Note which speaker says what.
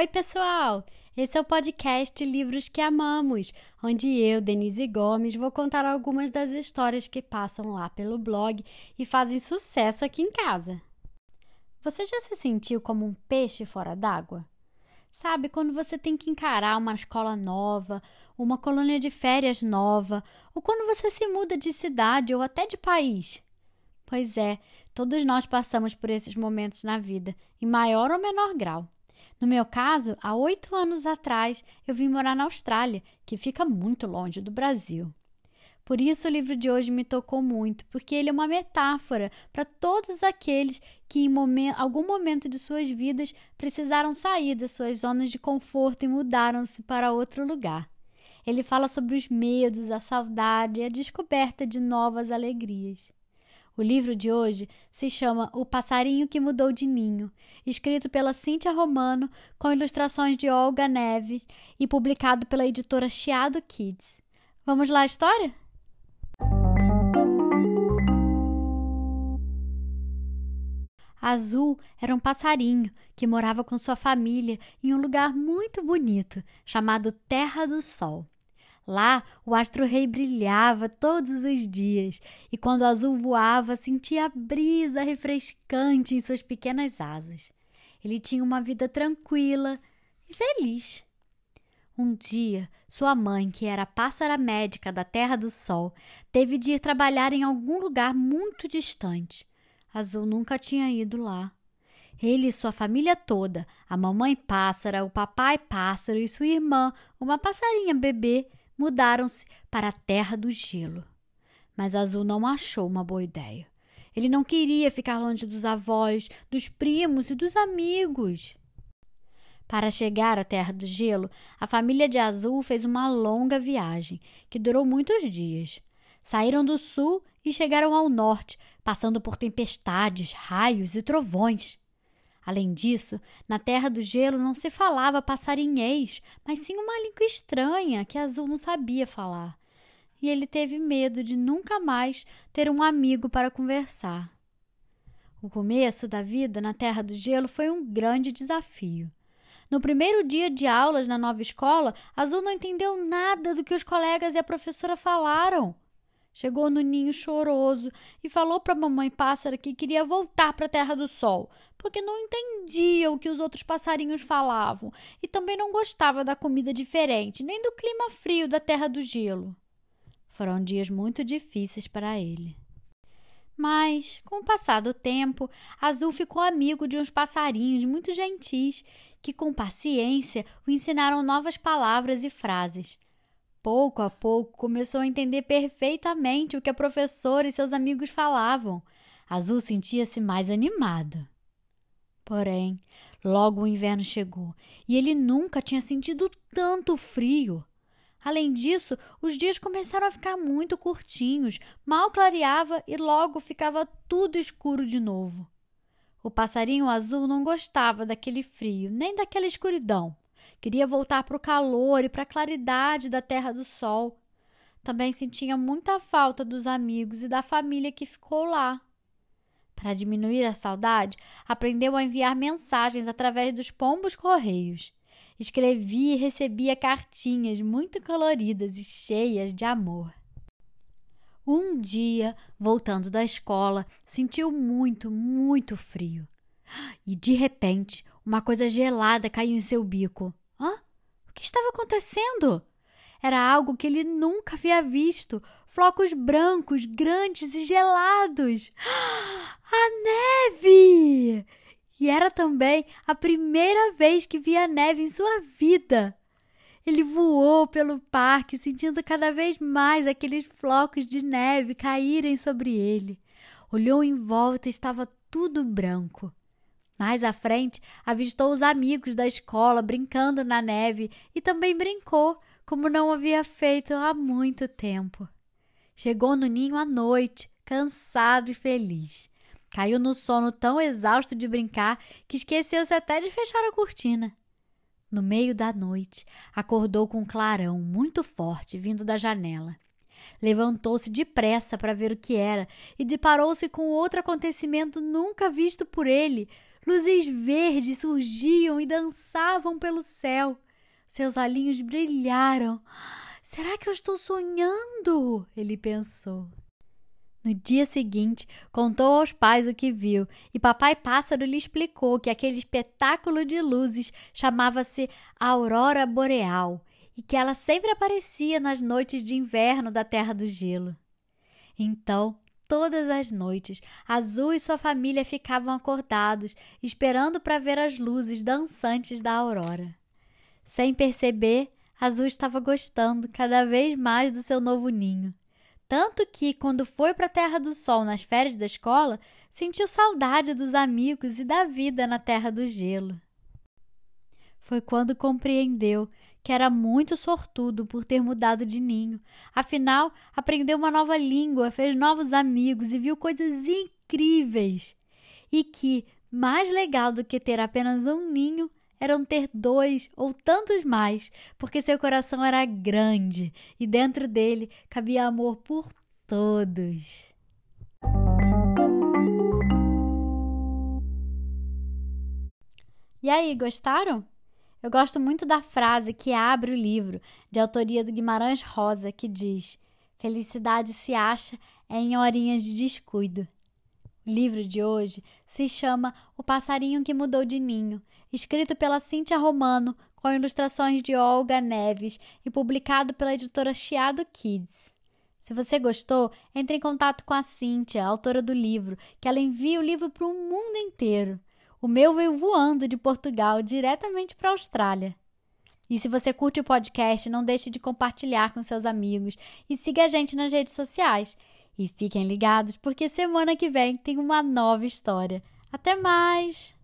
Speaker 1: Oi, pessoal! Esse é o podcast Livros que Amamos, onde eu, Denise Gomes, vou contar algumas das histórias que passam lá pelo blog e fazem sucesso aqui em casa. Você já se sentiu como um peixe fora d'água? Sabe, quando você tem que encarar uma escola nova, uma colônia de férias nova, ou quando você se muda de cidade ou até de país? Pois é, todos nós passamos por esses momentos na vida, em maior ou menor grau. No meu caso, há oito anos atrás, eu vim morar na Austrália, que fica muito longe do Brasil. Por isso o livro de hoje me tocou muito, porque ele é uma metáfora para todos aqueles que em algum momento de suas vidas precisaram sair das suas zonas de conforto e mudaram-se para outro lugar. Ele fala sobre os medos, a saudade e a descoberta de novas alegrias. O livro de hoje se chama O Passarinho que Mudou de Ninho, escrito pela Cíntia Romano, com ilustrações de Olga Neves e publicado pela editora Chiado Kids. Vamos lá a história? Azul era um passarinho que morava com sua família em um lugar muito bonito chamado Terra do Sol. Lá, o astro-rei brilhava todos os dias, e quando o azul voava, sentia a brisa refrescante em suas pequenas asas. Ele tinha uma vida tranquila e feliz. Um dia, sua mãe, que era pássara médica da Terra do Sol, teve de ir trabalhar em algum lugar muito distante. Azul nunca tinha ido lá. Ele e sua família toda, a mamãe pássara, o papai pássaro e sua irmã, uma passarinha bebê, mudaram-se para a terra do gelo. Mas Azul não achou uma boa ideia. Ele não queria ficar longe dos avós, dos primos e dos amigos. Para chegar à Terra do Gelo, a família de Azul fez uma longa viagem, que durou muitos dias. Saíram do sul e chegaram ao norte, passando por tempestades, raios e trovões. Além disso, na Terra do Gelo não se falava passarinhês, mas sim uma língua estranha que Azul não sabia falar. E ele teve medo de nunca mais ter um amigo para conversar. O começo da vida na Terra do Gelo foi um grande desafio. No primeiro dia de aulas na nova escola, Azul não entendeu nada do que os colegas e a professora falaram. Chegou no ninho choroso e falou para a mamãe pássara que queria voltar para a Terra do Sol, porque não entendia o que os outros passarinhos falavam e também não gostava da comida diferente, nem do clima frio da Terra do Gelo. Foram dias muito difíceis para ele. Mas, com o passar do tempo, Azul ficou amigo de uns passarinhos muito gentis que, com paciência, o ensinaram novas palavras e frases. Pouco a pouco começou a entender perfeitamente o que a professora e seus amigos falavam. Azul sentia-se mais animado. Porém, logo o inverno chegou e ele nunca tinha sentido tanto frio. Além disso, os dias começaram a ficar muito curtinhos, mal clareava e logo ficava tudo escuro de novo. O passarinho azul não gostava daquele frio, nem daquela escuridão. Queria voltar para o calor e para a claridade da terra do sol. Também sentia muita falta dos amigos e da família que ficou lá. Para diminuir a saudade, aprendeu a enviar mensagens através dos pombos correios. Escrevia e recebia cartinhas muito coloridas e cheias de amor. Um dia, voltando da escola, sentiu muito, muito frio. E de repente, uma coisa gelada caiu em seu bico. Que estava acontecendo? Era algo que ele nunca havia visto. Flocos brancos, grandes e gelados. A neve! E era também a primeira vez que via neve em sua vida. Ele voou pelo parque, sentindo cada vez mais aqueles flocos de neve caírem sobre ele. Olhou em volta e estava tudo branco. Mais à frente, avistou os amigos da escola brincando na neve e também brincou, como não havia feito há muito tempo. Chegou no ninho à noite, cansado e feliz. Caiu no sono tão exausto de brincar que esqueceu-se até de fechar a cortina. No meio da noite, acordou com um clarão muito forte vindo da janela. Levantou-se depressa para ver o que era e deparou-se com outro acontecimento nunca visto por ele luzes verdes surgiam e dançavam pelo céu. Seus olhinhos brilharam. Será que eu estou sonhando? Ele pensou. No dia seguinte, contou aos pais o que viu, e Papai Pássaro lhe explicou que aquele espetáculo de luzes chamava-se Aurora Boreal e que ela sempre aparecia nas noites de inverno da Terra do Gelo. Então, todas as noites, Azul e sua família ficavam acordados, esperando para ver as luzes dançantes da aurora. Sem perceber, Azul estava gostando cada vez mais do seu novo ninho. Tanto que, quando foi para a Terra do Sol nas férias da escola, sentiu saudade dos amigos e da vida na Terra do Gelo. Foi quando compreendeu que era muito sortudo por ter mudado de ninho. Afinal, aprendeu uma nova língua, fez novos amigos e viu coisas incríveis. E que, mais legal do que ter apenas um ninho, eram ter dois ou tantos mais, porque seu coração era grande e dentro dele cabia amor por todos. E aí, gostaram? Eu gosto muito da frase que abre o livro, de autoria do Guimarães Rosa, que diz: Felicidade se acha em horinhas de descuido. O livro de hoje se chama O Passarinho que Mudou de Ninho, escrito pela Cíntia Romano, com ilustrações de Olga Neves e publicado pela editora Chiado Kids. Se você gostou, entre em contato com a Cíntia, autora do livro, que ela envia o livro para o mundo inteiro. O meu veio voando de Portugal diretamente para a Austrália. E se você curte o podcast, não deixe de compartilhar com seus amigos e siga a gente nas redes sociais. E fiquem ligados, porque semana que vem tem uma nova história. Até mais!